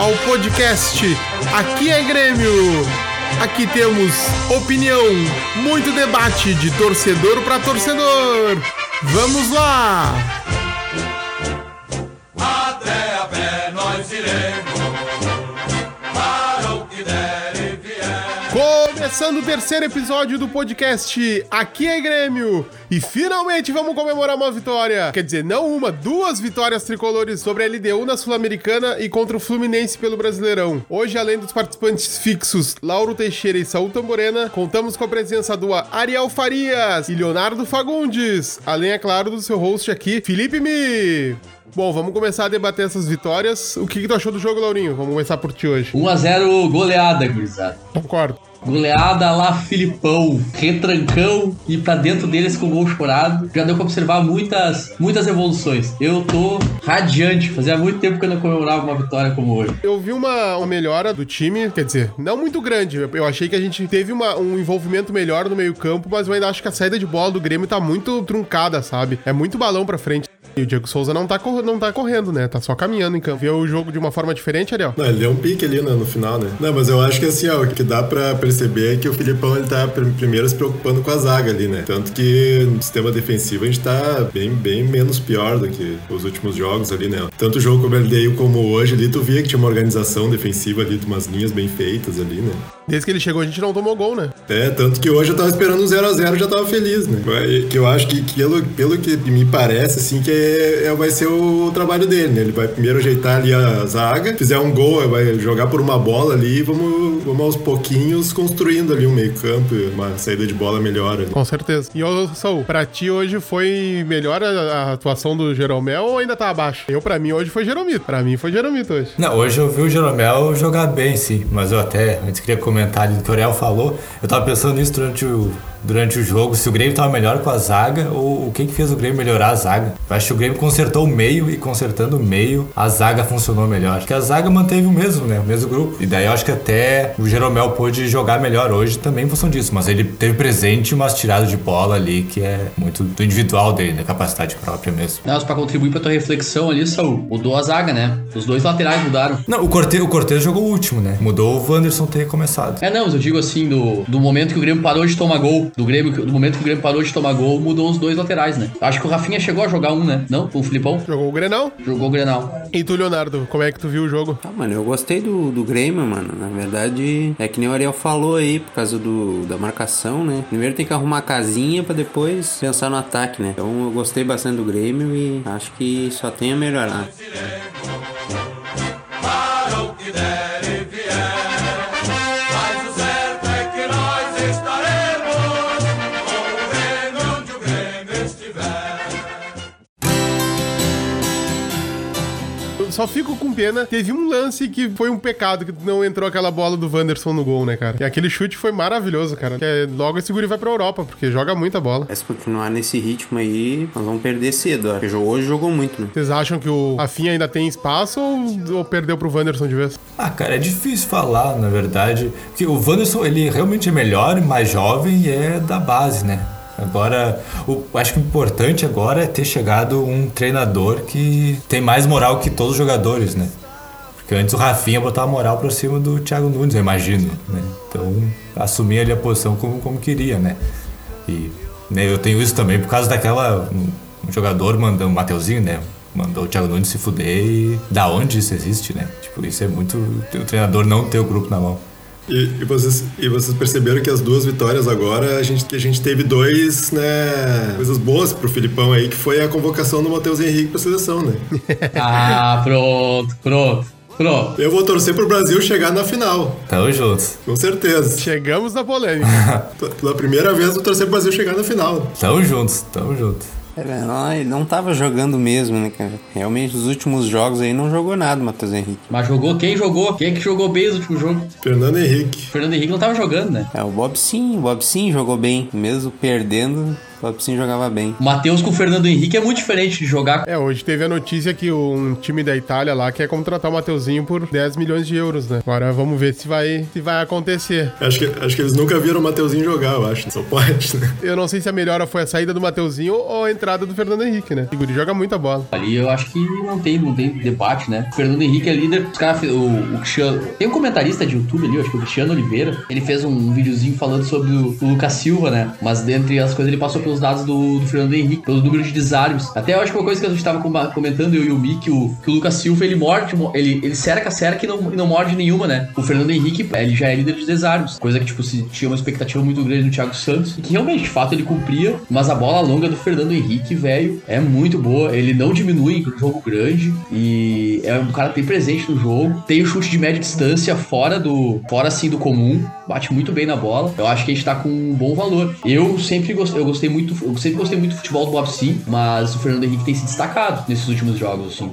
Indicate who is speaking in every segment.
Speaker 1: ao podcast Aqui é Grêmio. Aqui temos opinião, muito debate de torcedor para torcedor. Vamos lá! Começando o terceiro episódio do podcast Aqui é Grêmio. E finalmente vamos comemorar uma vitória. Quer dizer, não uma, duas vitórias tricolores sobre a LDU na Sul-Americana e contra o Fluminense pelo Brasileirão. Hoje, além dos participantes fixos Lauro Teixeira e Saúl Tamborena, contamos com a presença do Ariel Farias e Leonardo Fagundes. Além, é claro, do seu host aqui, Felipe Mi. Bom, vamos começar a debater essas vitórias. O que, que tu achou do jogo, Laurinho? Vamos começar por ti hoje.
Speaker 2: 1x0 goleada, gurizada.
Speaker 1: Concordo.
Speaker 2: Goleada lá, Filipão, retrancão e pra dentro deles com gol chorado. Já deu pra observar muitas, muitas evoluções. Eu tô radiante. Fazia muito tempo que eu não comemorava uma vitória como hoje.
Speaker 1: Eu vi uma, uma melhora do time, quer dizer, não muito grande. Eu- achei que a gente teve uma- um envolvimento melhor no meio-campo, mas eu ainda acho que a saída de bola do Grêmio tá muito truncada, sabe? É muito balão pra frente. E o Diego Souza não tá, não tá correndo, né? Tá só caminhando em campo. Viu o jogo de uma forma diferente, Ariel?
Speaker 3: Não, ele deu um pique ali né, no final, né? Não, mas eu acho que assim, ó, o que dá pra perceber é que o Filipão ele tá pr- primeiro se preocupando com a zaga ali, né? Tanto que no sistema defensivo a gente tá bem, bem menos pior do que os últimos jogos ali, né? Tanto o jogo como ele deu como hoje ali, tu via que tinha uma organização defensiva ali, umas linhas bem feitas ali, né?
Speaker 1: Desde que ele chegou, a gente não tomou gol, né?
Speaker 3: É, tanto que hoje eu tava esperando um 0x0 já tava feliz, né? Que eu acho que, que pelo, pelo que me parece, assim, que é, é- vai ser o trabalho dele, né? Ele vai primeiro ajeitar ali a zaga, fizer um gol, vai jogar por uma bola ali e vamos, vamos aos pouquinhos construindo ali um meio campo, uma saída de bola melhor ali.
Speaker 1: Com certeza. E ô, Saul, pra ti hoje foi melhor a, a atuação do Jeromel ou ainda tá abaixo? Eu, pra mim, hoje foi Jeromito. Pra mim foi Jeromito hoje.
Speaker 4: Não, hoje eu vi o Jeromel jogar bem, sim. Mas eu até, antes queria comentar ali do que o Ariel falou. Eu tava pensando nisso durante o, durante o jogo. Se o Grêmio tava melhor com a zaga ou o que que fez o Grêmio melhorar a zaga. Eu acho que o Grêmio consertou o meio e consertando o meio, a zaga funcionou melhor. Acho que a zaga manteve o mesmo, né? O mesmo grupo. E daí eu acho que até o Jeromel pôde jogar melhor hoje também em função disso. Mas ele teve presente umas tiradas de bola ali que é muito do individual dele, da capacidade própria mesmo.
Speaker 2: Não, pra contribuir pra tua reflexão ali, Saul, mudou a zaga, né? Os dois laterais mudaram.
Speaker 4: Não, o Cortez, o Cortez jogou o último, né? Mudou o Wanderson ter começado.
Speaker 2: É, não, mas eu digo assim, do, do momento que o Grêmio parou de tomar gol, do Grêmio, do momento que o Grêmio parou de tomar gol, mudou os dois laterais, né? Acho que o Rafinha chegou a jogar um, né? Não? Com o Filipão?
Speaker 1: Jogou o Grenal.
Speaker 2: Jogou o Grenal.
Speaker 1: E tu, Leonardo, como é que tu viu o jogo?
Speaker 5: Ah, mano, eu gostei do, do Grêmio, mano. Na verdade, é que nem o Ariel falou aí, por causa do, da marcação, né? Primeiro tem que arrumar a casinha pra depois pensar no ataque, né? Então eu gostei bastante do Grêmio e acho que só tem a melhorar.
Speaker 6: Para o que der
Speaker 1: só fico com pena. Teve um lance que foi um pecado que não entrou aquela bola do Wanderson no gol, né, cara? E aquele chute foi maravilhoso, cara. Que é, logo esse guri vai pra Europa, porque joga muita bola.
Speaker 5: Mas se continuar nesse ritmo aí, nós vamos perder cedo, ó. Porque jogou- hoje jogou muito, né?
Speaker 1: Vocês acham que o Rafinha ainda tem espaço ou, ou perdeu pro Wanderson de vez?
Speaker 4: Ah, cara, é difícil falar, na verdade. Porque o Wanderson, ele realmente é melhor, mais jovem e é da base, né? Agora, o, acho que o importante agora é ter chegado um treinador que tem mais moral que todos os jogadores, né? Porque antes o Rafinha botava moral pra cima do Thiago Nunes, eu imagino, né? Então, assumia ali a posição como, como queria, né? E né, eu tenho isso também por causa daquela... Um, jogador mandou, o Mateuzinho, né? Mandou o Thiago Nunes se fuder e da onde isso existe, né? Tipo, isso é muito... O treinador não ter o grupo na mão.
Speaker 3: E, e vocês, e vocês perceberam que as duas vitórias agora, a gente, que a gente teve dois, né, coisas boas pro Filipão aí, que foi a convocação do Matheus Henrique pra seleção, né?
Speaker 2: Ah, pronto, pronto, pronto.
Speaker 3: Eu vou torcer pro Brasil chegar na final,
Speaker 4: Tamo juntos.
Speaker 3: com certeza.
Speaker 1: Chegamos na polêmica.
Speaker 3: Pela primeira vez, eu vou torcer pro Brasil chegar na final.
Speaker 4: Tamo juntos, tamo juntos.
Speaker 5: É, não, ele não tava jogando mesmo, né, cara? Realmente, os últimos jogos aí não jogou nada, Matheus Henrique.
Speaker 2: Mas jogou quem jogou? Quem é que jogou bem no último jogo?
Speaker 3: Fernando Henrique.
Speaker 2: O Fernando Henrique não tava jogando, né?
Speaker 5: É, o Bob sim, o Bob sim jogou bem. Mesmo perdendo, Robson jogava bem.
Speaker 2: O Matheus com o Fernando Henrique é muito diferente de jogar.
Speaker 1: É, hoje teve a notícia que um time da Itália lá quer contratar o Mateuzinho por 10 milhões de euros, né? Agora vamos ver se vai, se vai acontecer.
Speaker 3: Acho que, acho que eles nunca viram o Mateuzinho jogar, eu acho. Só pode, né?
Speaker 1: Eu não sei se a melhora foi a saída do Mateuzinho ou a entrada do Fernando Henrique, né? O Guri joga muita bola.
Speaker 2: Ali eu acho que não tem, não tem debate, né? O Fernando Henrique é líder. Os caras, o, o Cristiano. Tem um comentarista de YouTube ali, eu acho que é o Cristiano Oliveira. Ele fez um videozinho falando sobre o, o Lucas Silva, né? Mas dentre as coisas, ele passou pelos dados do, do Fernando Henrique, pelo número de desarmes. Até eu acho que uma coisa que a gente tava com- comentando, eu e o Mick, que o, que o Lucas Silva ele morde, mo- ele, ele cerca, cerca e não, não morde nenhuma, né? O Fernando Henrique, ele já é líder de desarmes. Coisa que, tipo, se tinha uma expectativa muito grande do Thiago Santos. E que realmente, de fato, ele cumpria. Mas a bola longa do Fernando Henrique, velho, é muito boa. Ele não diminui em jogo grande. E é um cara que tem presente no jogo. Tem o chute de média distância fora do. Fora assim do comum. Bate muito bem na bola. Eu acho que a gente tá com um bom valor. Eu sempre gostei, eu gostei muito. Eu sempre gostei muito do futebol do Bob Sim, mas o Fernando Henrique tem se destacado nesses últimos jogos, assim.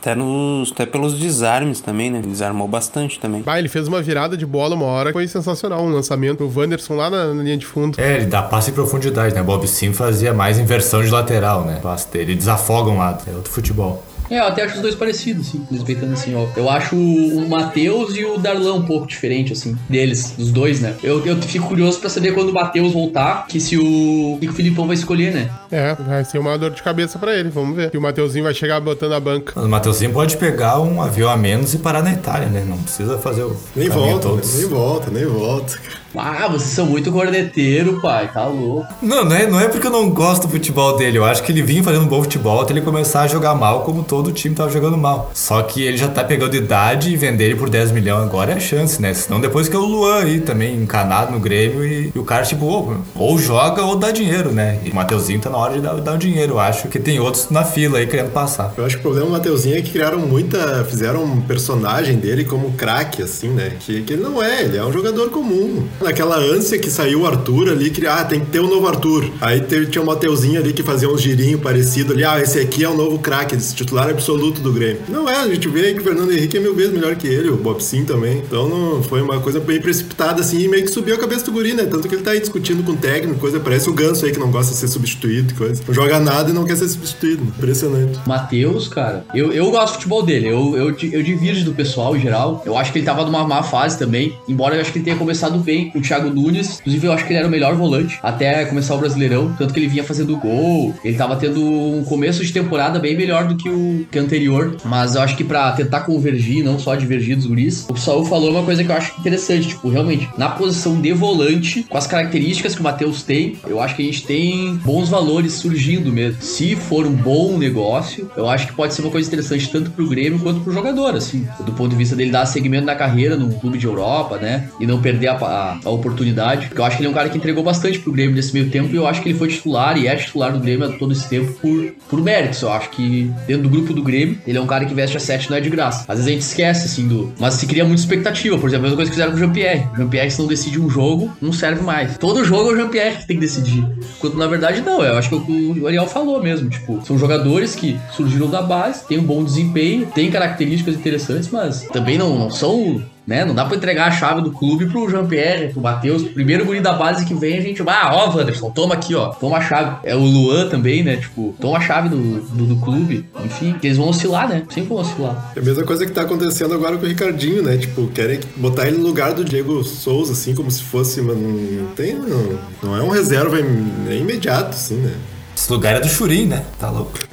Speaker 5: Até, nos, até pelos desarmes também, né? Desarmou bastante também.
Speaker 1: Bah, ele fez uma virada de bola uma hora que foi sensacional. Um lançamento. O Wanderson lá na, na linha de fundo.
Speaker 4: É, ele dá passe em profundidade, né? Bob Sim fazia mais inversão de lateral, né? Passe dele, ele desafoga um lado. É outro futebol.
Speaker 2: É, eu até acho os dois parecidos, assim, respeitando assim, ó. Eu acho o Matheus e o Darlan um pouco diferente, assim, deles, dos dois, né? Eu, eu fico curioso pra saber quando o Matheus voltar, que se o. que o Filipão vai escolher, né?
Speaker 1: É, vai ser uma dor de cabeça pra ele. Vamos ver. E o Mateuzinho vai chegar botando a banca.
Speaker 4: Mas o Matheusinho pode pegar um avião a menos e parar na Itália, né? Não precisa fazer o.
Speaker 3: Nem volta,
Speaker 4: todos.
Speaker 3: nem volta, nem volta. cara.
Speaker 2: Ah, vocês são muito corneteiro, pai, tá louco.
Speaker 4: Não, não é, não é porque eu não gosto do futebol dele. Eu acho que ele vinha fazendo um bom futebol até ele começar a jogar mal, como todo o time tava jogando mal. Só que ele já tá pegando idade e vender ele por 10 milhões agora é a chance, né? Senão depois que é o Luan aí também encanado no Grêmio e, e o cara, tipo, ou, ou joga ou dá dinheiro, né? E o Mateuzinho tá na hora de dar, dar o dinheiro, eu acho. Que tem outros na fila aí querendo passar.
Speaker 3: Eu acho que o problema do Mateuzinho é que criaram muita. Fizeram um personagem dele como craque, assim, né? Que, que ele não é, ele é um jogador comum. Naquela ânsia que saiu o Arthur ali, que ah, tem que ter um novo Arthur. Aí teve, tinha o Mateuzinho ali que fazia uns girinhos parecidos ali, ah, esse aqui é o novo craque, titular absoluto do Grêmio. Não é, a gente vê que o Fernando Henrique é mil vezes melhor que ele, o Bob Sim também. Então não, foi uma coisa bem precipitada, assim, e meio que subiu a cabeça do guri, né? Tanto que ele tá aí discutindo com o técnico, coisa, parece o Ganso aí que não gosta de ser substituído coisa. Não joga nada e não quer ser substituído. Impressionante.
Speaker 2: Matheus, cara, eu, eu gosto do futebol dele. Eu, eu, eu divirjo do pessoal em geral. Eu acho que ele tava numa má fase também. Embora eu acho que ele tenha começado bem o Thiago Nunes. Inclusive, eu acho que ele era o melhor volante até começar o Brasileirão. Tanto que ele vinha fazendo gol. Ele tava tendo um começo de temporada bem melhor do que o que anterior. Mas eu acho que pra tentar convergir, não só divergir dos guris, o Saul falou uma coisa que eu acho interessante. Tipo, realmente, na posição de volante, com as características que o Matheus tem, eu acho que a gente tem bons valores surgindo mesmo. Se for um bom negócio, eu acho que pode ser uma coisa interessante tanto pro Grêmio quanto pro jogador, assim. Do ponto de vista dele dar segmento na carreira num clube de Europa, né? E não perder a, a- a oportunidade. Porque eu acho que ele é um cara que entregou bastante pro Grêmio nesse meio tempo e eu acho que ele foi titular e é titular do Grêmio todo esse tempo por, por méritos. Eu acho que dentro do grupo do Grêmio, ele é um cara que veste a 7 não é de graça. Às vezes a gente esquece, assim, do. Mas se cria muita expectativa. Por exemplo, a mesma coisa que fizeram com o Jean-Pierre. O Jean-Pierre, se não decide um jogo, não serve mais. Todo jogo é o Jean-Pierre que tem que decidir. Enquanto na verdade não. Eu acho que é o o Ariel falou mesmo. Tipo, são jogadores que surgiram da base, têm um bom desempenho, têm características interessantes, mas também não, não são. Né? Não dá pra entregar a chave do clube pro Jean-Pierre, pro Matheus. Primeiro guri da base que vem, a gente. Ah, ó, Wanderson, toma aqui, ó. Toma a chave. É o Luan também, né? Tipo, toma a chave do, do, do clube. Enfim, que eles vão oscilar, né? Sempre vão oscilar.
Speaker 3: É a mesma coisa que tá acontecendo agora com o Ricardinho, né? Tipo, querem botar ele no lugar do Diego Souza, assim, como se fosse, mas não tem, não, não é um reserva im- nem imediato, assim, né?
Speaker 4: Esse lugar é do Churim, né? Tá louco.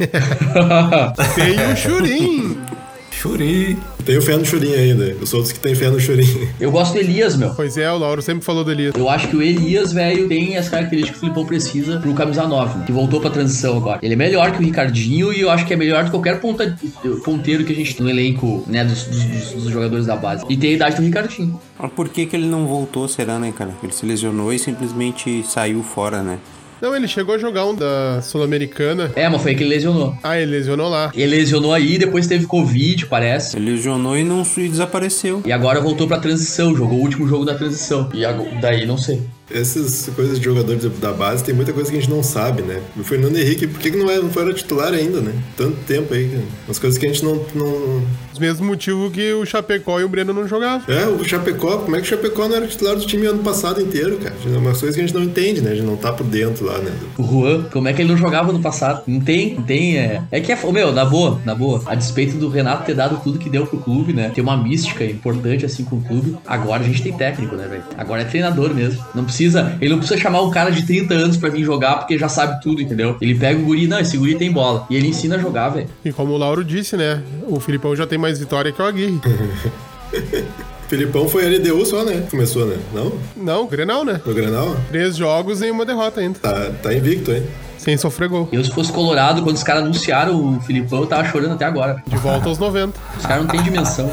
Speaker 1: Tem o Churim.
Speaker 4: Churim.
Speaker 3: Tenho fé no Churin ainda. Eu sou dos que tem fé no Churin.
Speaker 2: Eu gosto do Elias, meu.
Speaker 1: Pois é, o Lauro sempre falou do Elias.
Speaker 2: Eu acho que o Elias, velho, tem as características que o Filipão precisa pro camisa 9, né? que voltou pra transição agora. Ele é melhor que o Ricardinho e eu acho que é melhor que qualquer ponta, ponteiro que a gente tem no elenco, né, dos, dos- dos jogadores da base. E tem a idade do Ricardinho.
Speaker 5: Mas por que, que ele não voltou, será, né, cara? Ele se lesionou e simplesmente saiu fora, né?
Speaker 1: Não, ele chegou a jogar um da Sul-Americana.
Speaker 2: É, mas foi aí que ele lesionou.
Speaker 1: Ah, ele lesionou lá.
Speaker 2: Ele lesionou aí, depois teve Covid, parece.
Speaker 5: Ele lesionou e não e desapareceu.
Speaker 2: E agora voltou pra transição, jogou o último jogo da transição. E agora, daí não sei.
Speaker 3: Essas coisas de jogadores da base, tem muita coisa que a gente não sabe, né? O Fernando Henrique, por que não, é, não foi titular ainda, né? Tanto tempo aí, cara. umas coisas que a gente não, não...
Speaker 1: Os mesmos motivos que o Chapecó e o Breno não jogavam.
Speaker 3: É, o Chapecó, como é que o Chapecó não era titular do time ano passado inteiro, cara? É umas coisas que a gente não entende, né? A gente não tá por dentro lá, né?
Speaker 2: O Juan, como é que ele não jogava no passado? Não tem, não tem. É, é que é. Meu, na boa, na boa. A despeito do Renato ter dado tudo que deu pro clube, né? Ter uma mística importante assim com o clube. Agora a gente tem técnico, né, velho? Agora é treinador mesmo. Não precisa. Ele não precisa chamar um cara de 30 anos pra vir jogar porque já sabe tudo, entendeu? Ele pega o guri, não, esse guri tem bola. E ele ensina a jogar, velho.
Speaker 1: E como o Lauro disse, né? O Filipão já tem mais vitória que o Aguirre.
Speaker 3: Filipão foi LDU só, né? Começou, né? Não?
Speaker 1: Não, Grenal, né?
Speaker 3: No Grenal?
Speaker 1: Três jogos e uma derrota ainda.
Speaker 3: Tá, tá invicto, hein?
Speaker 1: Sem sofrer gol.
Speaker 2: Eu, se fosse colorado, quando os caras anunciaram o Filipão, eu tava chorando até agora.
Speaker 1: De volta aos 90.
Speaker 2: Os caras não têm dimensão.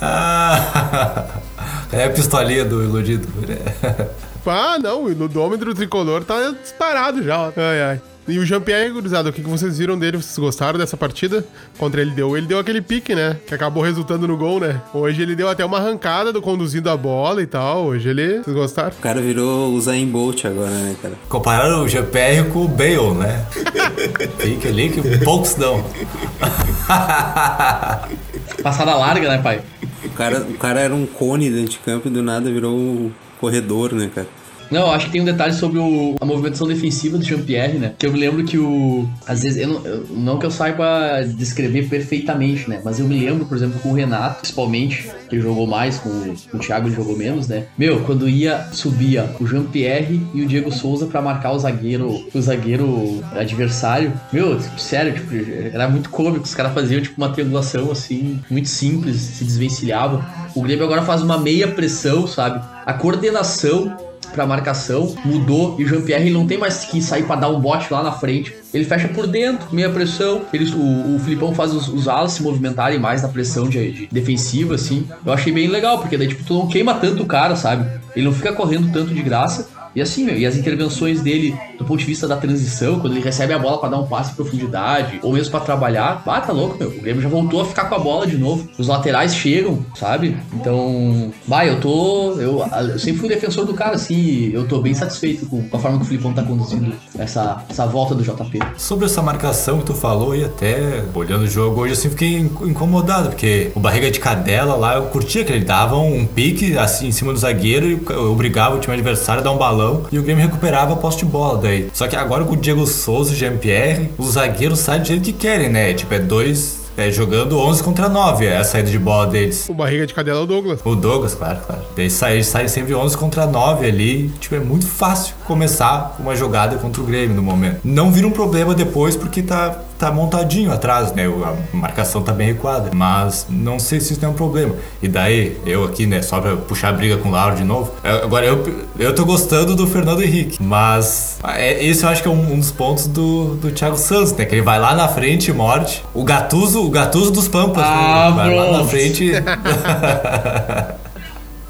Speaker 4: Ah, é a pistolinha do iludido.
Speaker 1: Ah, não, o iludômetro tricolor tá disparado já. ó. Ai, ai. E o Jean-Pierre, gurizada, o que vocês viram dele? Vocês gostaram dessa partida? Contra ele deu. Ele deu aquele pique, né? Que acabou resultando no gol, né? Hoje ele deu até uma arrancada do conduzindo a bola e tal. Hoje ele. Vocês gostaram?
Speaker 5: O cara virou o Zayn Bolt agora, né, cara?
Speaker 4: Compararam o GPR com o Bale, né? Fica ali que poucos dão.
Speaker 2: Passada larga, né, pai?
Speaker 5: O cara, o cara era um cone dentro de campo e do nada virou um corredor, né, cara?
Speaker 2: Não, acho que tem um detalhe sobre o- a movimentação defensiva do Jean-Pierre, né? Que eu me lembro que o. Às vezes, eu não, eu- não que eu saiba descrever perfeitamente, né? Mas eu me lembro, por exemplo, com o Renato, principalmente, que jogou mais, com, o- com o Thiago ele jogou menos, né? Meu, quando ia, subia o Jean-Pierre e o Diego Souza pra marcar o zagueiro, o zagueiro adversário. Meu, tipo, sério, tipo, era muito cômico. Os caras faziam, tipo, uma triangulação, assim, muito simples, se desvencilhavam. O Grêmio agora faz uma meia pressão, sabe? A coordenação pra marcação, mudou e o Jean-Pierre ele não tem mais que sair pra dar um bote lá na frente. Ele fecha por dentro, meia pressão. Eles, o, o Filipão faz os, os alas se movimentarem mais na pressão de, de defensiva, assim. Eu achei bem legal, porque daí, tipo, tu não queima tanto o cara, sabe? Ele não fica correndo tanto de graça. E assim, meu, e as intervenções dele do ponto de vista da transição, quando ele recebe a bola pra dar um passe em profundidade, ou mesmo pra trabalhar, ah, tá louco, meu. O Grêmio já voltou a ficar com a bola de novo. Os laterais chegam, sabe? Então, vai, eu tô. Eu, eu sempre fui defensor do cara, assim, eu tô bem satisfeito com, a forma que o Filipão tá conduzindo essa, essa volta do JP.
Speaker 4: Sobre essa marcação que tu falou, e até olhando o jogo hoje, assim, fiquei inc- incomodado, porque o barriga de cadela lá, eu curtia que ele dava um pique assim em cima do zagueiro e obrigava o time adversário a dar um balão e o Grêmio recuperava a posse de bola daí. Só que agora com o Diego Souza e o Jean-Pierre, os zagueiros saem do jeito que querem, né? Tipo, é dois. É, jogando 11 contra 9, é a saída de bola deles.
Speaker 1: O barriga de cadela é o Douglas.
Speaker 4: O Douglas, claro, claro. Sai, eles saem sempre 11 contra 9 ali. Tipo, é muito fácil começar uma jogada contra o Grêmio no momento. Não vira um problema depois porque tá, tá montadinho atrás, né? A marcação tá bem recuada. Mas não sei se isso é um problema. E daí, eu aqui, né, só pra puxar a briga com o Lauro de novo. eu- Agora, eu, eu tô gostando do Fernando Henrique. Mas é, esse eu acho que é um, um dos pontos do, do Thiago Santos, né? Que ele vai lá na frente e morde. O Gatuso, o Gatuso dos Pampas.
Speaker 2: Ah,
Speaker 4: né? vai lá na frente.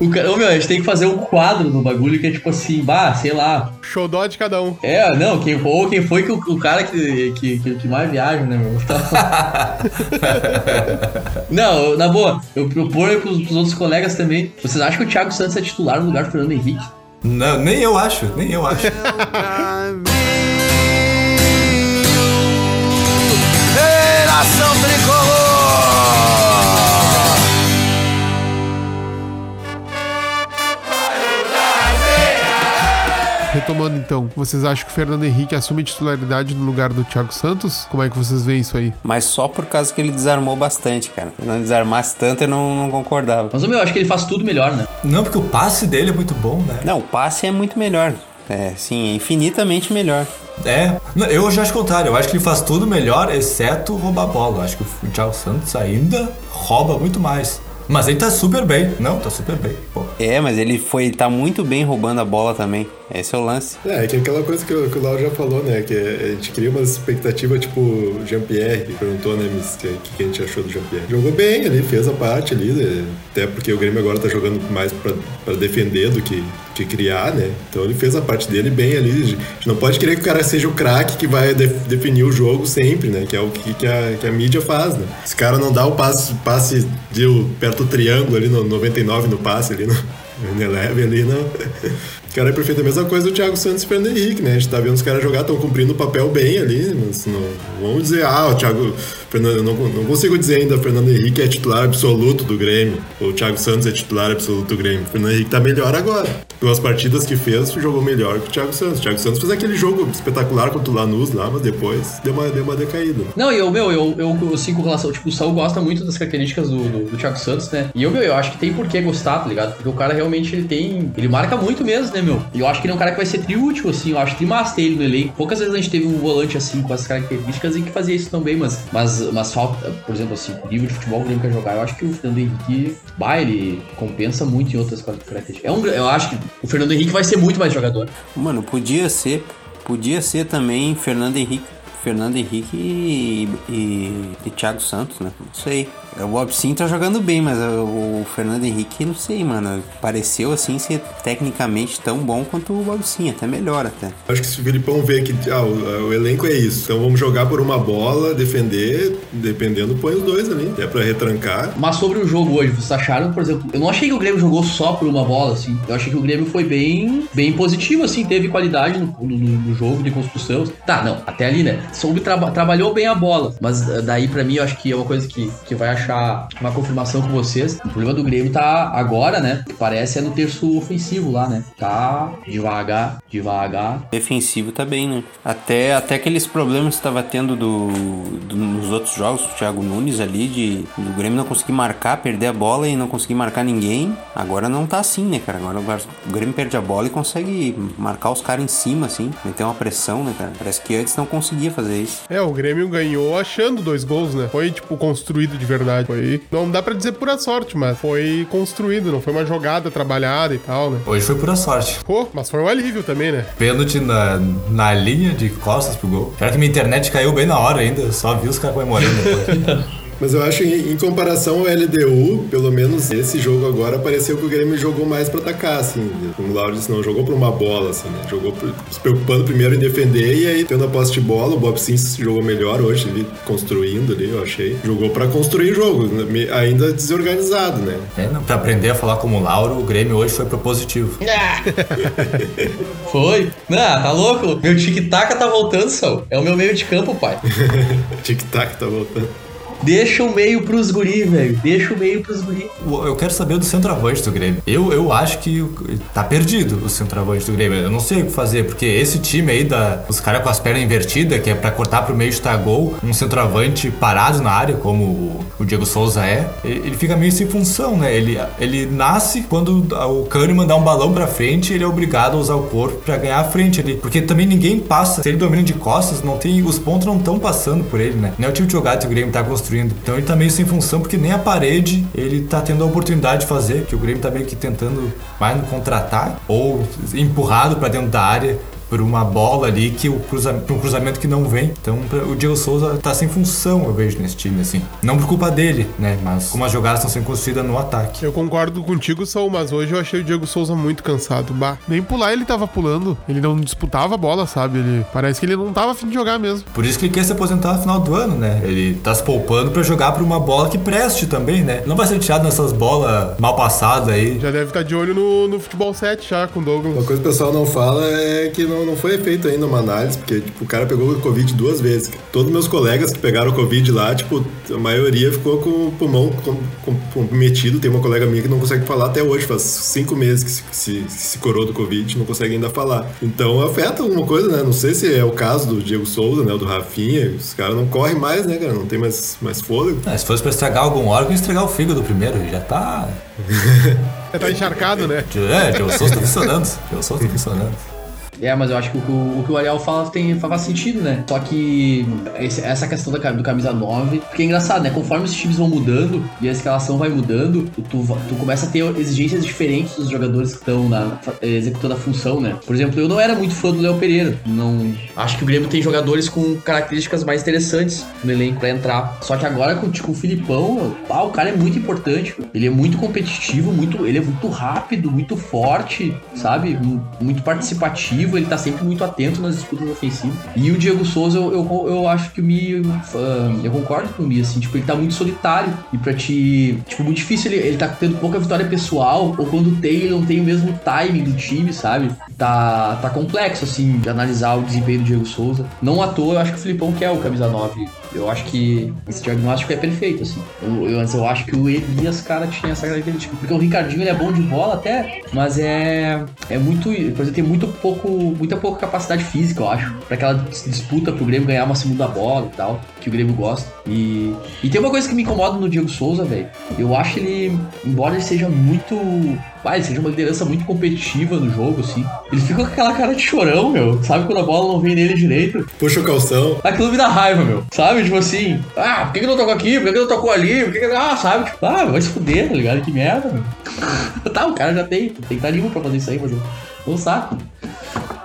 Speaker 2: O cara, ô, meu, a gente tem que fazer um quadro no bagulho que é tipo assim, bah, sei lá.
Speaker 1: Xodó de cada um.
Speaker 2: É, não, quem ou quem foi que o, o cara que, que, que, que mais viaja, né, meu? não, eu- na boa, eu proponho pros, pros outros colegas também. Vocês acham que o Thiago Santos é titular no lugar do Fernando Henrique?
Speaker 4: Não, nem eu acho, nem eu acho.
Speaker 1: Retomando então, vocês acham que o Fernando Henrique assume titularidade no lugar do Thiago Santos? Como é que vocês veem isso aí?
Speaker 5: Mas só por causa que ele desarmou bastante, cara. Se não desarmasse tanto, eu não, não concordava.
Speaker 2: Mas, meu, eu acho que ele faz tudo melhor, né?
Speaker 4: Não, porque o passe dele é muito bom, né?
Speaker 5: Não, o passe é muito melhor. É, sim, é infinitamente melhor.
Speaker 4: É, eu já acho o contrário. Eu acho que ele faz tudo melhor, exceto roubar a bola. Eu acho que o Thiago Santos ainda rouba muito mais. Mas ele tá super bem. Não, tá super bem. Pô.
Speaker 5: É, mas ele foi, ele tá muito bem roubando a bola também. Esse é o lance.
Speaker 3: É, que é aquela coisa que, o- que o Lauro já falou, né? Que a gente cria uma expectativa, tipo, o Jean-Pierre, perguntou, né, o que, que a gente achou do Jean-Pierre. Jogou bem ali, fez a parte ali, né, até porque o Grêmio agora tá jogando mais pra, pra defender do que, que criar, né? Então ele fez a parte dele bem ali. A gente não pode querer que o cara seja o craque que vai def- definir o jogo sempre, né? Que é o que, que, a, que a mídia faz, né? Esse cara não dá o passe, passe de o- perto do triângulo ali no 99 no passe ali, não, O Eleve ali não. Cara, é perfeito. A mesma coisa do Thiago Santos e Fernando Henrique, né? A gente tá vendo os caras jogar, estão cumprindo o papel bem ali, mas não vamos dizer, ah, o Thiago. Fernando, eu não, não consigo dizer ainda, Fernando Henrique é titular absoluto do Grêmio. Ou o Thiago Santos é titular absoluto do Grêmio. Fernando Henrique tá melhor agora. Pelas partidas que fez, jogou melhor que o Thiago Santos. O Thiago Santos fez aquele jogo espetacular contra o Lanús lá, mas depois deu uma, deu uma decaída.
Speaker 2: Não, e eu, meu, eu, eu, assim, com relação, tipo, o Saul gosta muito das características do, do, do Thiago Santos, né? E eu, meu, eu acho que tem por que gostar, tá ligado? Porque o cara realmente, ele tem, ele marca muito mesmo, né, meu? E eu acho que ele é um cara que vai ser triútil, assim, eu acho que ele no elenco. Poucas vezes a gente teve um volante, assim, com essas características e que fazia isso também, mas, mas, mas falta, por exemplo, assim, nível de futebol que Grêmio quer jogar, eu acho que o Fernando Henrique, bah, ele compensa muito em outras características. É um, eu acho que o Fernando Henrique vai ser muito mais jogador.
Speaker 5: Mano, podia ser, podia ser também Fernando Henrique, Fernando Henrique e, e, e Thiago Santos, né? Não sei. O Bob Sim tá jogando bem, mas o, o Fernando Henrique, não sei, mano. Pareceu assim ser tecnicamente tão bom quanto o Bob Sim, até melhor até.
Speaker 3: Acho que se o Filipão vê que ah, o, o elenco é isso, então vamos jogar por uma bola, defender, dependendo, põe os dois ali. É pra retrancar.
Speaker 2: Mas sobre o jogo hoje, vocês acharam, por exemplo, eu não achei que o Grêmio jogou só por uma bola, assim. Eu achei que o Grêmio foi bem, bem positivo, assim, teve qualidade no, no, no jogo de construção. Tá, não, até ali, né? Soube traba trabalhou bem a bola. Mas eh, daí, pra mim, eu acho que é uma coisa que, que vai achar uma confirmação com vocês. O problema do Grêmio tá agora, né? Que parece é no terço ofensivo lá, né? Tá devagar, devagar.
Speaker 5: Defensivo tá bem, né? Até, até aqueles problemas que estava tendo do, do- nos outros jogos, o Thiago Nunes ali, de do Grêmio não conseguir marcar, perder a bola e não conseguir marcar ninguém. Agora não tá assim, né, cara? Agora o Grêmio perde a bola e consegue marcar os caras em cima, assim, meter uma pressão, né, cara? Parece que antes não conseguia fazer isso.
Speaker 1: É, o Grêmio ganhou achando dois gols, né? Foi, tipo, construído de verdade. Foi. Não dá pra dizer pura sorte, mas foi construído, não foi uma jogada trabalhada e tal, né?
Speaker 4: Hoje foi pura sorte.
Speaker 1: Pô, mas foi um alívio também, né?
Speaker 4: Pênalti na, na linha de costas pro gol. Pior que minha internet caiu bem na hora ainda, só vi os caras comemorando.
Speaker 3: Mas eu acho, em, em comparação ao LDU, pelo menos esse jogo agora, pareceu que o Grêmio jogou mais pra atacar, assim. Como o Lauro disse, não jogou pra uma bola, assim, né? Jogou por- se preocupando primeiro em defender e aí tendo a posse de bola. O Bob Sims jogou melhor hoje, ali, construindo ali, eu achei. Jogou pra construir o jogo, né? Me- ainda desorganizado, né?
Speaker 4: É, não, pra aprender a falar como o Lauro, o Grêmio hoje foi propositivo.
Speaker 2: Foi? Não, tá louco? Meu tic-tac tá voltando, Sal. É o meu meio de campo, pai.
Speaker 3: Tic-tac tá voltando.
Speaker 2: Deixa o meio pros guri, velho. Deixa o meio pros guri.
Speaker 4: Eu quero saber do centroavante do Grêmio. Eu, eu acho que tá perdido o centroavante do Grêmio. Eu não sei o que fazer, porque esse time aí, da, os caras com as pernas invertidas, que é pra cortar pro meio chutar gol, um centroavante parado na área, como o, Diego Souza é, ele, fica meio sem função, né? Ele, ele nasce quando o Kahneman dá um balão pra frente, ele é obrigado a usar o corpo pra ganhar a frente ali. Porque também ninguém passa. Se ele domina de costas, não tem, os pontos não estão passando por ele, né? Não é o tipo de jogada que o Grêmio tá construindo. Então ele tá meio sem função, porque nem a parede ele tá tendo a oportunidade de fazer, que o Grêmio tá meio que tentando mais no contra-ataque, ou empurrado pra dentro da área por uma bola ali que o cruza, por um cruzamento que não vem. Então pra- o Diego Souza tá sem função, eu vejo nesse time assim. Não por culpa dele, né, mas como as jogadas estão sendo construídas no ataque.
Speaker 1: Eu concordo contigo, Saul, mas hoje eu achei o Diego Souza muito cansado. Bah, nem pular ele tava pulando. Ele não disputava a bola, sabe? Ele parece que ele não tava afim de jogar mesmo.
Speaker 4: Por isso que ele quer se aposentar no final do ano, né? Ele tá se poupando pra jogar por uma bola que preste também, né? Não vai ser tirado nessas bolas mal passadas aí.
Speaker 1: Já deve estar de olho no, no futebol 7 já com o
Speaker 3: Uma
Speaker 1: Douglas.
Speaker 3: coisa que o pessoal não fala é que não, não foi feito ainda uma análise, porque tipo, o cara pegou o Covid duas vezes. Todos meus colegas que pegaram o Covid lá, tipo, a maioria ficou com o pulmão com- com- comprometido. Tem uma colega minha que não consegue falar até hoje, faz cinco meses que se, se, se curou do Covid, não consegue ainda falar. Então afeta alguma coisa, né? Não sei se é o caso do Diego Souza, né? O do Rafinha. Os caras não correm mais, né, cara? Não tem mais, mais fôlego.
Speaker 4: Ah, se fosse pra estragar algum órgão, estragar o fígado primeiro. Já tá.
Speaker 1: Já tá encharcado, né?
Speaker 4: É, Diego Souza tá funcionando. Diego Souza tá funcionando.
Speaker 2: É, mas eu acho que o, o- que o Ariel fala tem, faz sentido, né? Só que esse- essa questão da, do camisa 9, porque é engraçado, né? Conforme os times vão mudando e a escalação vai mudando, tu, tu começa a ter exigências diferentes dos jogadores que estão eh, executando a função, né? Por exemplo, eu não era muito fã do Léo Pereira. Não, acho que o Grêmio tem jogadores com características mais interessantes no elenco pra entrar. Só que agora com, com o Filipão, ah, o cara é muito importante. Ele é muito competitivo, muito, ele é muito rápido, muito forte, sabe? Mu- Muito participativo. Ele tá sempre muito atento nas disputas ofensivas. E o Diego Souza, eu, eu, eu acho que o Mi. ah, eu concordo com o Mi, assim, tipo, ele tá muito solitário. E pra te. Tipo, muito difícil ele, ele tá tendo pouca vitória pessoal, ou quando tem, ele não tem o mesmo timing do time, sabe? Tá, tá complexo, assim, de analisar o desempenho do Diego Souza. Não à toa, eu acho que o Filipão quer o camisa 9. Eu acho que esse diagnóstico é perfeito, assim. Eu, eu, eu acho que o Elias, cara, tinha essa característica. Porque o Ricardinho, ele é bom de bola até, mas é. É muito. Por exemplo, tem muito pouco, muita pouca capacidade física, eu acho. Pra aquela disputa pro Grêmio ganhar uma segunda bola e tal, que o Grêmio gosta. E, e tem uma coisa que me incomoda no Diego Souza, velho. Eu acho ele, embora ele seja muito. Ah, ele seja uma liderança muito competitiva no jogo, assim. Ele fica com aquela cara de chorão, meu. Sabe quando a bola não vem nele direito?
Speaker 3: Puxa o calção.
Speaker 2: Aquilo me dá raiva, meu. Sabe? Tipo assim, ah, por que, que não tocou aqui? Por que, que não tocou ali? Por que, que... Ah, sabe? Tipo, ah, vai se fuder, tá ligado? Que merda, meu. tá, o cara já tem. Tem que estar limpo pra fazer isso aí, mas. Um saco.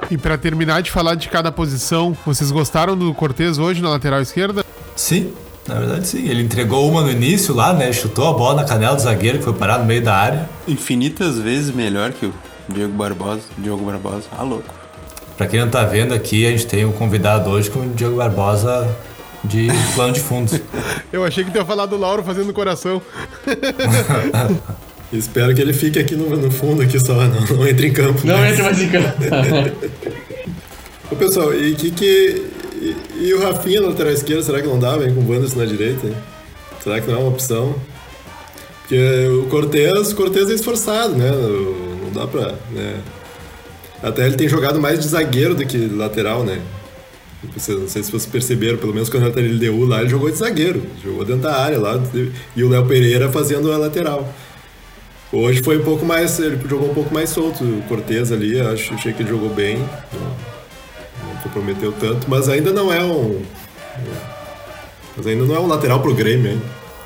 Speaker 1: E pra terminar de falar de cada posição, vocês gostaram do Cortez hoje na lateral esquerda?
Speaker 4: Sim, na verdade sim. Ele entregou uma no início lá, né? Chutou a bola na canela do zagueiro que foi parar no meio da área.
Speaker 5: Infinitas vezes melhor que o Diego Barbosa. Diogo Barbosa. Ah, louco.
Speaker 4: Pra quem não tá vendo aqui, a gente tem um convidado hoje com o Diego Barbosa de plano de fundos.
Speaker 1: Eu achei que tu ia falar do Lauro fazendo coração.
Speaker 3: Espero que ele fique aqui no, no fundo aqui só, não, não entre em campo.
Speaker 2: Não
Speaker 3: mas-
Speaker 2: entra mais em campo.
Speaker 3: Ô, pessoal, e que que. E, e o Rafinha na lateral esquerda, será que não dá, vem com o Wanderson na direita? Será que não é uma opção? Porque o Cortez, o Cortez é esforçado, né? Não dá pra. Né? Até ele tem jogado mais de zagueiro do que de lateral, né? Não sei se vocês perceberam, pelo menos quando ele tá no LDU lá, ele jogou de zagueiro, jogou dentro da área lá, e o Léo Pereira fazendo a lateral. Hoje foi um pouco mais, ele jogou um pouco mais solto, o Cortez ali, acho, achei que ele jogou bem, não, não comprometeu tanto, mas ainda não é um. Mas ainda não é um lateral pro Grêmio, hein?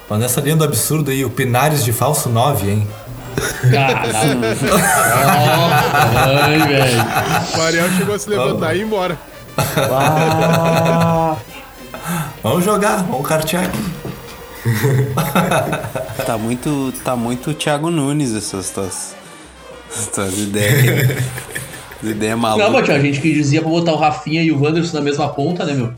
Speaker 4: Mas nessa linha do absurdo aí, o Pinares de falso 9, hein?
Speaker 2: Caralho. Ai, velho.
Speaker 1: O Ariel chegou a se levantar e ir embora.
Speaker 4: Vamos jogar, vamos cartear aqui.
Speaker 5: Tá muito, tá muito Thiago Nunes essas tuas, tuas ideias. As ideias
Speaker 2: Não,
Speaker 5: malucas.
Speaker 2: mas tinha gente que dizia pra botar o Rafinha e o Wanderson na mesma ponta, né, meu?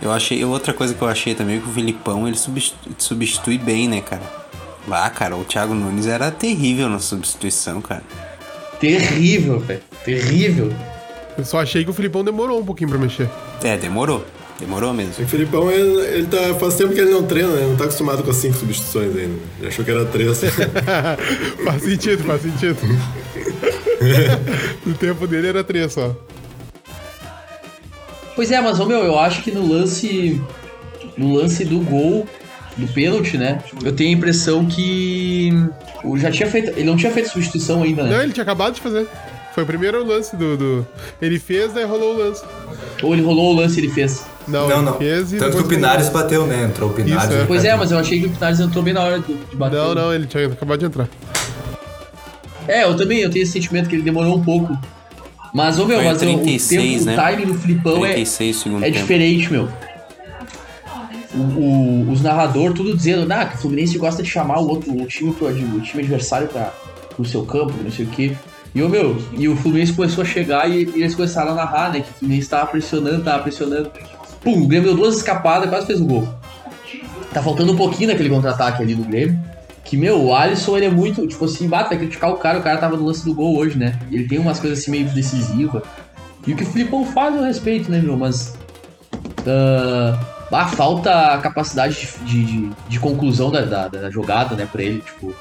Speaker 5: Eu achei, outra coisa que eu achei também é que o Filipão ele substitui, substitui bem, né, cara? Ah, cara, o Thiago Nunes era terrível na substituição, cara.
Speaker 2: Terrível, velho. Terrível.
Speaker 1: Eu só achei que o Filipão demorou um pouquinho pra mexer.
Speaker 5: É, demorou. Demorou mesmo.
Speaker 3: O Filipão, ele, ele tá, faz tempo que ele não treina, né? Não tá acostumado com as cinco substituições ainda. Ele achou que era três.
Speaker 1: faz sentido, faz sentido. no tempo dele era três só.
Speaker 2: Pois é, mas, ô, meu, eu acho que no lance. No lance do gol, do pênalti, né? Eu tenho a impressão que. O já tinha feito. Ele não tinha feito substituição ainda,
Speaker 1: Não,
Speaker 2: né?
Speaker 1: ele tinha acabado de fazer. Foi o primeiro lance do. do... Ele fez, daí rolou o lance.
Speaker 2: Ou ele rolou o lance e ele fez.
Speaker 1: Não,
Speaker 4: Não,
Speaker 1: ele
Speaker 4: não. Tanto que o Pinares bateu, né? Entrou o Pinares.
Speaker 1: Isso, é.
Speaker 4: o
Speaker 2: Pois é, mas eu achei que o Pinares entrou bem na hora de, bater.
Speaker 1: Não, não, ele tinha acabado de entrar.
Speaker 2: É, eu também, eu tenho esse sentimento que ele demorou um pouco. Mas, ô meu,
Speaker 5: Foi
Speaker 2: mas eu-
Speaker 5: 36,
Speaker 2: o, tempo,
Speaker 5: né?
Speaker 2: o timing do Filipão é,
Speaker 5: 36 segundo
Speaker 2: é
Speaker 5: tempo.
Speaker 2: diferente, meu. O- o- os narradores tudo dizendo, ah, que o Fluminense gosta de chamar o outro o time, pro, o time adversário pra, pro seu campo, não sei o quê. E, ô, meu, e o Fluminense começou a chegar e, e eles começaram a narrar, né? Que o Fluminense tava pressionando, tava pressionando. Pum, o Grêmio deu duas escapadas, quase fez o gol. Tá faltando um pouquinho naquele contra-ataque ali do Grêmio. Que, meu, o Alisson, ele é muito, tipo assim, bata, criticar o cara, o cara tava no lance do gol hoje, né? Ele tem umas coisas assim meio decisivas. E o que o Filipão faz eu respeito, né, meu? Mas. ah, ah, falta a capacidade de, de, de- de conclusão da, da, da jogada, né, pra ele, tipo.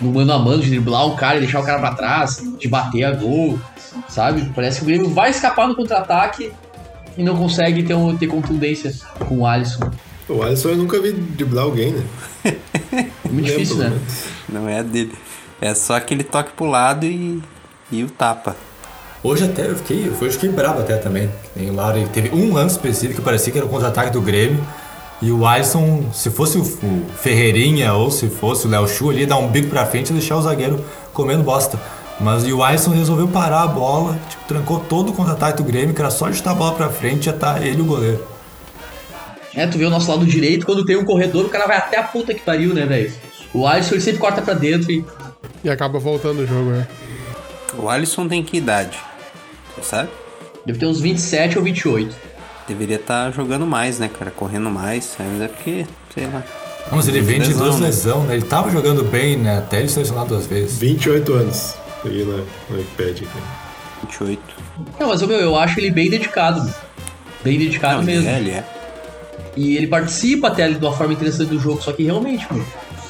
Speaker 2: No mano a mano, de driblar um cara e deixar o cara pra trás, de bater a gol, sabe? Parece que o Grêmio vai escapar no contra-ataque e não consegue ter, um, ter contundência com o Alisson.
Speaker 3: o Alisson eu nunca vi driblar alguém, né?
Speaker 2: É muito difícil,
Speaker 3: Lembro,
Speaker 2: né?
Speaker 5: Não é dele. É só aquele toque pro lado e, e o tapa.
Speaker 4: Hoje até eu fiquei, hoje eu fiquei bravo até também. Tem Laura, teve um lance específico que parecia que era o contra-ataque do Grêmio. E o Alisson, se fosse o, Ferreirinha ou se fosse o Léo Chu ali, ia dar um bico pra frente e deixar o zagueiro comendo bosta. Mas e o Alisson resolveu parar a bola, tipo, trancou todo o contra-ataque do Grêmio, que era só chutar a bola pra frente e já tá ele e o goleiro.
Speaker 2: É, tu vê o nosso lado direito, quando tem um corredor, o cara vai até a puta que pariu, né, velho? O Alisson ele sempre corta pra dentro e.
Speaker 1: E acaba voltando o jogo, né?
Speaker 5: O Alisson tem que idade? sabe?
Speaker 2: Deve ter uns 27 ou 28.
Speaker 5: Deveria estar jogando mais, né, cara? Correndo mais. Mas é porque, sei lá.
Speaker 4: Mas ele vem de
Speaker 5: Lesão,
Speaker 4: duas
Speaker 5: né?
Speaker 4: lesões, né? Ele tava jogando bem, né? Até ele se lesionar duas vezes.
Speaker 3: 28 anos. Peguei na, na Wikipedia aqui.
Speaker 5: 28.
Speaker 2: Não, mas meu, eu acho ele bem dedicado. meu. Bem dedicado
Speaker 5: Não,
Speaker 2: mesmo.
Speaker 5: É, ele é.
Speaker 2: E ele participa até ali de uma forma interessante do jogo, só que realmente, meu,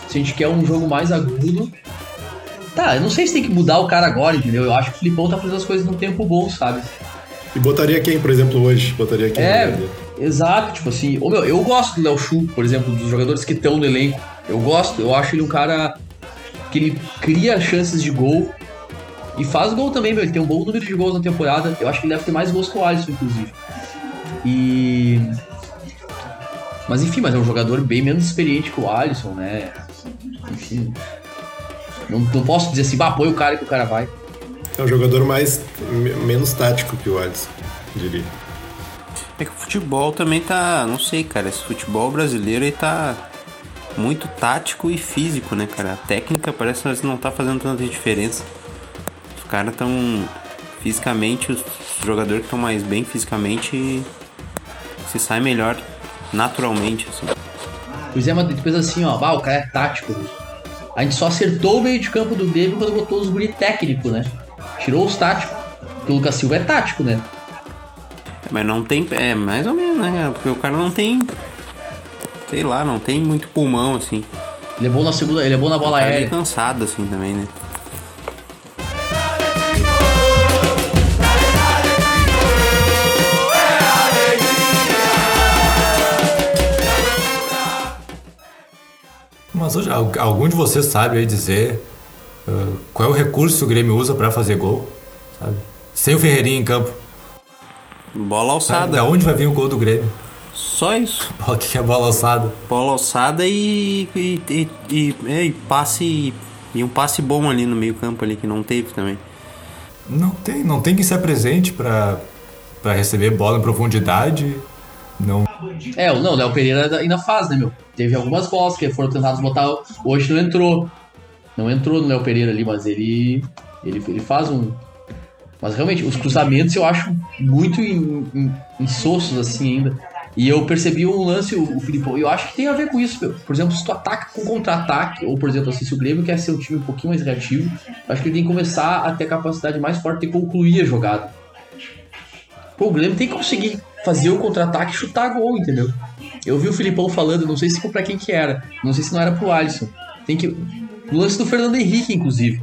Speaker 2: se a gente quer um jogo mais agudo. Tá, eu não sei se tem que mudar o cara agora, entendeu? Eu acho que o Filipão tá fazendo as coisas num tempo bom, sabe?
Speaker 3: E botaria quem, por exemplo, hoje? Botaria quem?
Speaker 2: É,
Speaker 3: né?
Speaker 2: exato, tipo assim. Ô, meu, eu gosto do Léo Chu, por exemplo, dos jogadores que estão no elenco. Eu gosto, eu acho ele um cara que ele cria chances de gol e faz gol também, meu. Ele tem um bom número de gols na temporada. Eu acho que ele deve ter mais gols que o Alisson, inclusive. E. Mas enfim, mas é um jogador bem menos experiente que o Alisson, né? Enfim. Não, não posso dizer assim, bah, põe o cara que o cara vai.
Speaker 3: É um jogador mais me- menos tático que o Alisson, diria.
Speaker 5: É que o futebol também tá. Não sei, cara. Esse futebol brasileiro aí tá muito tático e físico, né, cara? A técnica parece que não tá fazendo tanta diferença. Os caras tão. Fisicamente, os jogadores que estão mais bem fisicamente se saem melhor naturalmente, assim.
Speaker 2: Pois é, mas depois assim, ó, bah, o cara é tático. A gente só acertou o meio de campo do Grêmio quando botou os guri técnico, né? Tirou os táticos. Porque o Lucas Silva é tático, né?
Speaker 5: Mas não tem. É, mais ou menos, né? Porque o cara não tem. Sei lá, não tem muito pulmão, assim.
Speaker 2: Ele é bom na segunda, ele é bom na bola
Speaker 5: cara é meio
Speaker 2: aérea.
Speaker 5: cansado, assim, também, né?
Speaker 4: Mas hoje, al- algum de vocês sabe aí dizer ah, qual é o recurso que o Grêmio usa pra fazer gol? Sabe? Sem o Ferreirinha em campo.
Speaker 5: Bola alçada.
Speaker 4: Da onde vai vir o gol do Grêmio?
Speaker 5: Só isso.
Speaker 4: O que é bola alçada?
Speaker 5: Bola alçada e. e, e, e- e passe. E um passe bom ali no meio campo ali que não teve também.
Speaker 4: Não tem, não tem que ser presente pra receber bola em profundidade. Não.
Speaker 2: É, não, o Léo Pereira ainda faz, né, meu? Teve algumas bolas que foram tentadas botar. Hoje não entrou. Não entrou no Léo Pereira ali, mas ele, ele. Ele faz um. Mas realmente, os cruzamentos eu acho muito in- in- insossos assim ainda. E eu percebi um lance, o, o Filipão, eu acho que tem a ver com isso, meu. Por exemplo, se tu ataca com contra-ataque, ou por exemplo, assim, se o Grêmio quer ser um time um pouquinho mais reativo, acho que ele tem que começar a ter a capacidade mais forte de concluir a jogada. Pô, o Grêmio tem que conseguir fazer o contra-ataque e chutar gol, entendeu? Eu vi o Filipão falando, não sei se pra quem que era, não sei se não era pro Alisson. Tem que. No lance do Fernando Henrique, inclusive.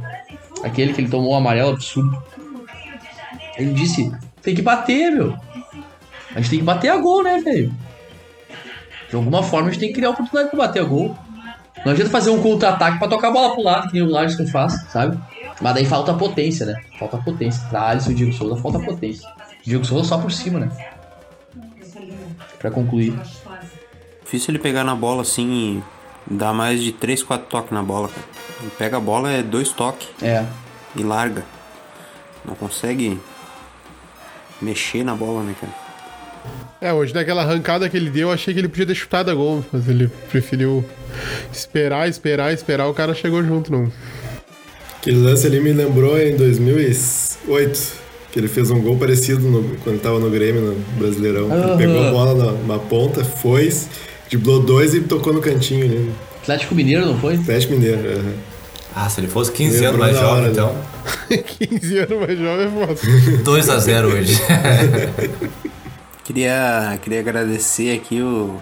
Speaker 2: Aquele que ele tomou o amarelo absurdo. Ele disse, tem que bater, meu. A gente tem que bater a gol, né, velho? De alguma forma a gente tem que criar oportunidade pra bater a gol. Não adianta fazer um contra-ataque pra tocar a bola pro lado, que nem o Alisson faz, sabe? Mas daí falta potência, né? Falta potência. Pra Alisson e Diego Souza falta potência. Diego Souza só por cima, né? Pra concluir.
Speaker 5: Difícil ele pegar na bola assim e dar mais de 3, 4 toques na bola, cara. Ele pega a bola, é dois toques
Speaker 2: É.
Speaker 5: e larga. Não consegue mexer na bola, né, cara?
Speaker 1: É, hoje naquela arrancada que ele deu, eu achei que ele podia ter chutado a gol, mas ele preferiu esperar, esperar, esperar, o cara chegou junto, não.
Speaker 3: Aquele lance ali me lembrou em 2008, que ele fez um gol parecido no- quando tava no Grêmio, no Brasileirão. Ele
Speaker 2: Aham.
Speaker 3: pegou a bola na, na ponta, foi, driblou dois e tocou no cantinho ali.
Speaker 2: Atlético Mineiro, não foi?
Speaker 3: Atlético Mineiro. aham.
Speaker 4: Ah, se ele fosse 15 anos mais jovem,
Speaker 3: hora,
Speaker 4: então.
Speaker 1: 15 anos mais jovem é foda.
Speaker 4: 2x0 hoje.
Speaker 5: Queria, queria agradecer aqui o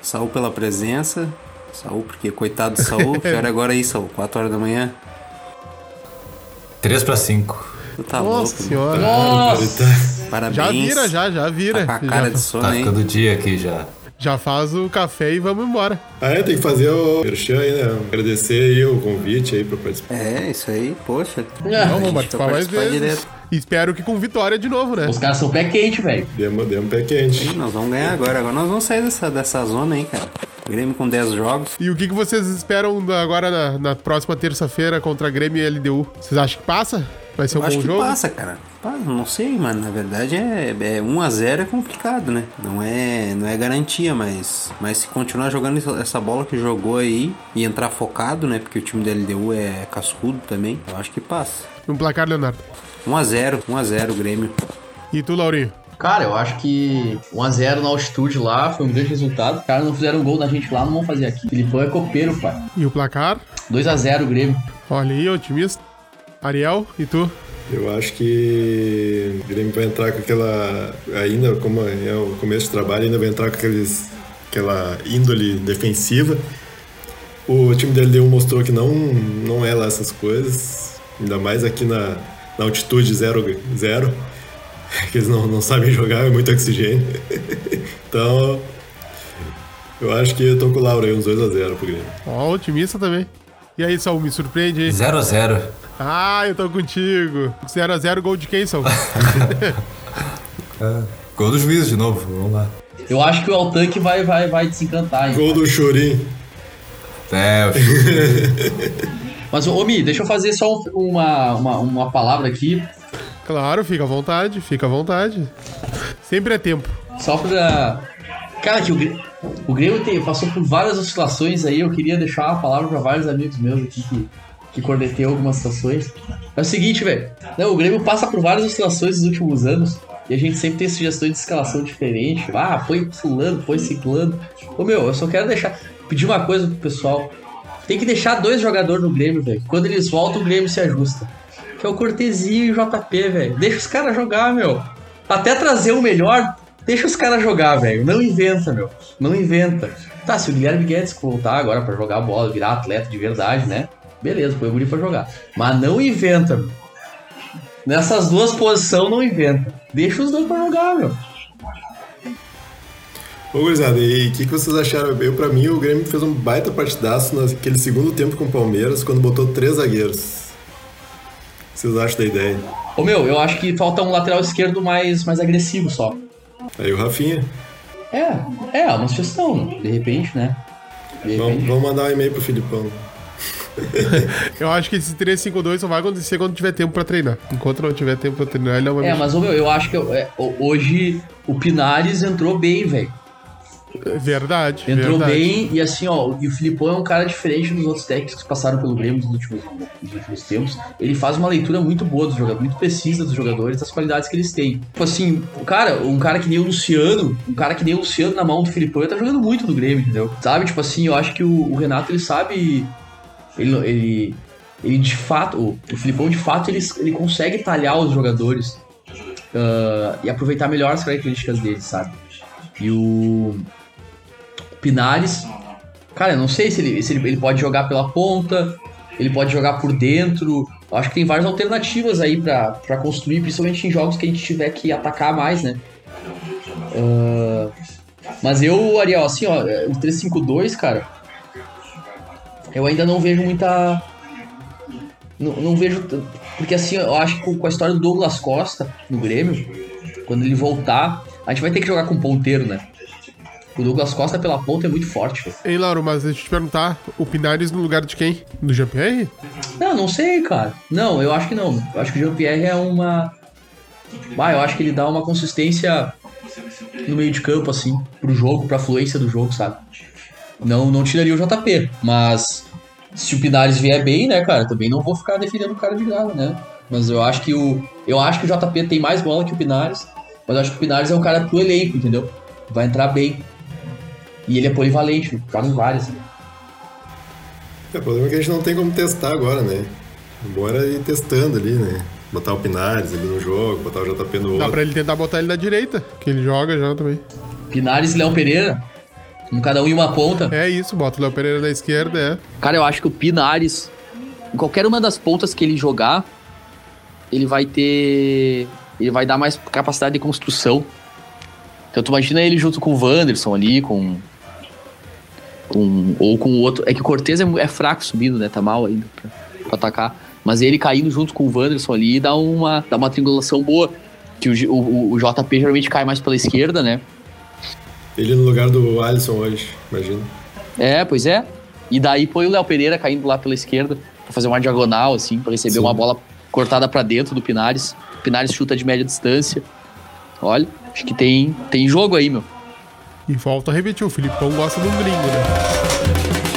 Speaker 5: Saul pela presença. Saul, porque coitado do Saul, que hora é agora aí, Saul? 4 horas da manhã?
Speaker 4: 3 pra 5.
Speaker 5: Tu tá
Speaker 1: Nossa
Speaker 5: louco,
Speaker 1: senhora.
Speaker 2: Nossa!
Speaker 3: Tá-
Speaker 5: Parabéns.
Speaker 1: Já vira, já, já vira.
Speaker 5: Tá com a cara
Speaker 1: já,
Speaker 5: de sono,
Speaker 4: Tá
Speaker 5: hein?
Speaker 4: ficando dia aqui já.
Speaker 1: já faz o café e vamos embora.
Speaker 3: Ah, é, tem que fazer o merchan aí, né? Agradecer aí o convite aí pra participar.
Speaker 5: É, isso aí, poxa.
Speaker 1: Não,
Speaker 5: A
Speaker 1: vamos participar mais vezes.
Speaker 5: direto.
Speaker 1: Espero que com vitória de novo, né?
Speaker 2: Os caras são pé quente, velho.
Speaker 3: Demos, demos um pé quente.
Speaker 5: Ih, Nós vamos ganhar agora. Agora nós vamos sair dessa, dessa zona aí, cara. Grêmio com 10 jogos.
Speaker 1: E o que, que vocês esperam agora na, na próxima terça-feira contra Grêmio e LDU? Vocês acham que passa? Vai ser um
Speaker 5: Eu acho
Speaker 1: bom
Speaker 5: que
Speaker 1: jogo?
Speaker 5: passa, cara. Passa, não sei, mano. Na verdade é, é 1x0 é complicado, né? Não é, não é garantia, mas, mas se continuar jogando essa bola que jogou aí e entrar focado, né? Porque o time da LDU é cascudo também, eu acho que passa.
Speaker 1: Um placar, Leonardo.
Speaker 5: 1x0, 1x0 Grêmio.
Speaker 1: E tu, Laurinho?
Speaker 2: Cara, eu acho que 1x0 na altitude lá foi um grande resultado. Os caras não fizeram gol na gente lá, não vão fazer aqui. Filipão é copeiro, pai.
Speaker 1: E o placar?
Speaker 2: 2x0 o Grêmio.
Speaker 1: Olha aí, otimista. Ariel, e tu?
Speaker 3: Eu acho que o Grêmio vai entrar com aquela. Ainda, como é o começo de trabalho, ainda vai entrar com aqueles, aquela índole defensiva. O time dele deu mostrou que não, não é lá essas coisas. Ainda mais aqui na, na altitude zero, zero. Que eles não, não sabem jogar, é muito oxigênio. então. Eu acho que eu tô com o Laura aí, uns 2x0 pro Grêmio.
Speaker 1: Ó, otimista também. E aí, Saul, me surpreende aí.
Speaker 4: 0x0.
Speaker 1: Ah, eu tô contigo. 0x0, gol de quem, Saul?
Speaker 4: Gol do juiz de novo, vamos lá.
Speaker 2: Eu acho que o Altanque vai, vai, vai desencantar, hein?
Speaker 3: Gol do Chorim.
Speaker 4: É, o
Speaker 2: Mas, ô Mi, deixa eu fazer só um- uma, uma, uma palavra aqui,
Speaker 1: claro, fica à vontade, fica à vontade. Sempre é tempo.
Speaker 2: só pra. Cara, que o, o Grêmio tem- passou por várias oscilações aí, eu queria deixar uma palavra pra vários amigos meus aqui que, que cornetei algumas situações. É o seguinte, velho. Não, O Grêmio passa por várias oscilações nos últimos anos. E a gente sempre tem sugestões de escalação diferente. Ah, foi fulano, foi ciclano. Ô meu, eu só quero deixar. Pedir uma coisa pro pessoal. Tem que deixar dois jogadores no Grêmio, velho. Quando eles voltam, o Grêmio se ajusta. Que é o Cortesia e o JP, velho. Deixa os caras jogar, meu. Até trazer o melhor, deixa os caras jogar, velho. Não inventa, meu. Não inventa. Tá, se o Guilherme Guedes voltar agora pra jogar bola, virar atleta de verdade, né? Beleza, põe o guri pra jogar. Mas não inventa, meu. Nessas duas posições, não inventa. Deixa os dois pra jogar, meu.
Speaker 3: Ô, gurizada, e o que, que vocês acharam? Eu, pra mim, o Grêmio fez um baita partidaço naquele segundo tempo com o Palmeiras, quando botou três zagueiros. O que vocês acham da ideia?
Speaker 2: Ô, meu, eu acho que falta um lateral esquerdo mais, mais agressivo só.
Speaker 3: Aí o Rafinha.
Speaker 2: É, é, uma sugestão, de repente, né? De
Speaker 3: Vamos,
Speaker 2: repente.
Speaker 3: vamos mandar um e-mail pro Filipão.
Speaker 1: Eu acho que esse 3-5-2 só vai acontecer quando tiver tempo pra treinar. Enquanto não tiver tempo pra treinar, ele não vai
Speaker 2: É, mas ô, meu, eu acho que é, ho- hoje o Pinares entrou bem, velho.
Speaker 1: Verdade,
Speaker 2: Entrou
Speaker 1: verdade.
Speaker 2: bem e assim, ó, e o Filipão é um cara diferente dos outros técnicos que passaram pelo Grêmio nos últimos, nos últimos tempos. Ele faz uma leitura muito boa dos jogadores, muito precisa dos jogadores, das qualidades que eles têm. Tipo assim, o cara, um cara que nem o Luciano, um cara que nem o Luciano na mão do Filipão, ele tá jogando muito no Grêmio, entendeu? Sabe, tipo assim, eu acho que o, o Renato, ele sabe. Ele, ele, ele de fato, o, Filipão de fato, ele, ele consegue talhar os jogadores ah, e aproveitar melhor as características deles, sabe? E o Pinares, cara, eu não sei se ele, se ele, ele pode jogar pela ponta, ele pode jogar por dentro. Eu acho que tem várias alternativas aí pra construir, principalmente em jogos que a gente tiver que atacar mais, né? Ah, mas eu, Ariel, assim, ó, o 3-5-2, cara, eu ainda não vejo muita. Não, não vejo. Porque assim, eu acho que com- a história do Douglas Costa no Grêmio, quando ele voltar, a gente vai ter que jogar com ponteiro, né? O Douglas Costa pela ponta é muito forte, velho.
Speaker 1: Ei, Lauro, mas deixa eu te perguntar, o Pinares no lugar de quem? Do Jean-Pierre?
Speaker 2: Não, não sei, cara. Não, eu acho que não. Eu acho que o Jean-Pierre é uma. Ah, eu acho que ele dá uma consistência no meio de campo, assim, pro jogo, pra fluência do jogo, sabe? Não, não tiraria o JP, mas se o Pinares vier bem, né, cara, também não vou ficar defendendo o cara de graça, né? Mas eu acho que o. Eu acho que o JP tem mais bola que o Pinares, mas eu acho que o Pinares é um cara pro elenco, entendeu? Vai entrar bem. E ele é polivalente, joga em várias.
Speaker 3: É, o problema é que a gente não tem como testar agora, né? Bora ir testando ali, né? Botar o Pinares ali no jogo, botar o JP no
Speaker 1: Dá
Speaker 3: outro.
Speaker 1: pra ele tentar botar ele na direita, que ele joga já também.
Speaker 2: Pinares e Léo Pereira, um cada um em uma ponta.
Speaker 1: É isso, bota o Léo Pereira na esquerda, é.
Speaker 7: Cara, eu acho que o Pinares, em qualquer uma das pontas que ele jogar, ele vai ter. Ele vai dar mais capacidade de construção. Então tu imagina ele junto com o Wanderson ali, com. com ou com o outro. É que o Cortez é, é fraco subindo, né? Tá mal ainda pra, pra atacar. Mas ele caindo junto com o Wanderson ali dá uma, dá uma triangulação boa. Que o, o, o JP geralmente cai mais pela esquerda, né?
Speaker 3: Ele no lugar do Alisson hoje, imagina.
Speaker 7: É, pois é. E daí põe o Léo Pereira caindo lá pela esquerda pra fazer uma diagonal, assim, pra receber
Speaker 3: Sim.
Speaker 7: uma bola cortada pra dentro do Pinares. O Pinares chuta de média distância. Olha, acho que tem, tem jogo aí, meu.
Speaker 1: E volta a repetir, o Filipão gosta um gringo, né?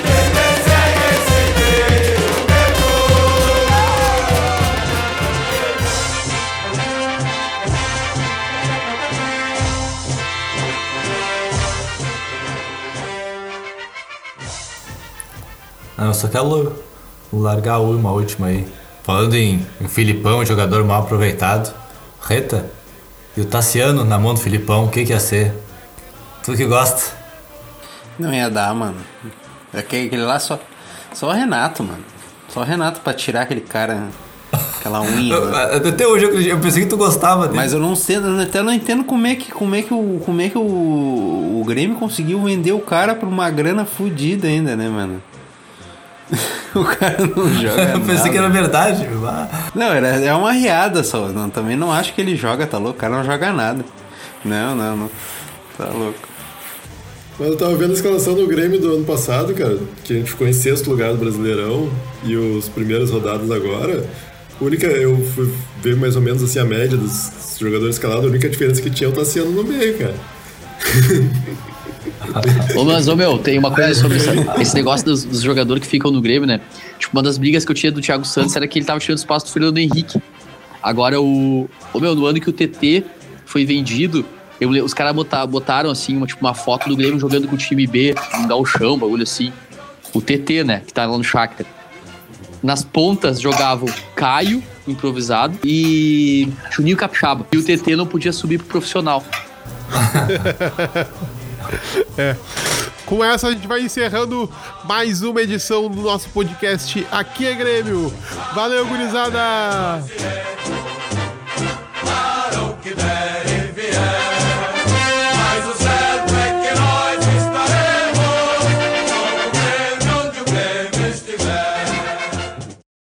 Speaker 4: Só quero largar uma última aí. Falando em, em Filipão, jogador mal aproveitado. Reta. E o Tassiano na mão do Filipão, o que, que ia ser? Tu que gosta?
Speaker 5: Não ia dar, mano. Aquele, lá só. Só o Renato, mano. Só o Renato pra tirar aquele cara. Aquela unha.
Speaker 4: Eu-. Até hoje eu, eu pensei que tu gostava dele.
Speaker 5: Mas eu não sei, eu até não entendo como é que, como é que, o, como é que o, o Grêmio conseguiu vender o cara por uma grana fodida ainda, né, mano? o cara não joga
Speaker 4: eu pensei
Speaker 5: nada.
Speaker 4: que era verdade.
Speaker 5: Não, era, é uma riada só. Não, também não acho que ele joga, tá louco? O cara não joga nada. Não, não, não. Tá louco.
Speaker 3: Mas eu tava vendo a escalação do Grêmio do ano passado, cara, que a gente ficou em sexto lugar do Brasileirão e os primeiros rodadas agora. A única, eu fui ver mais ou menos assim a média dos jogadores escalados, a única diferença que tinha é o Tassiano no meio, cara.
Speaker 2: Ô, mas, ô, meu, tem uma coisa sobre essa- esse negócio dos, dos jogadores que ficam no Grêmio, né? Tipo, uma das brigas que eu tinha do Thiago Santos era que ele tava tirando espaço do Fernando Henrique. Agora, o. Ô, meu, no ano que o TT foi vendido, eu os caras botar- botaram, assim, uma, tipo, uma foto do Grêmio jogando com o time B, um galchão, bagulho assim. O TT, né? Que tá lá no Shakhtar. Nas pontas jogavam Caio, improvisado, e Juninho Capixaba. E o TT não podia subir pro profissional.
Speaker 1: Com essa a gente vai encerrando mais uma edição do nosso podcast Aqui é Grêmio. Valeu, gurizada!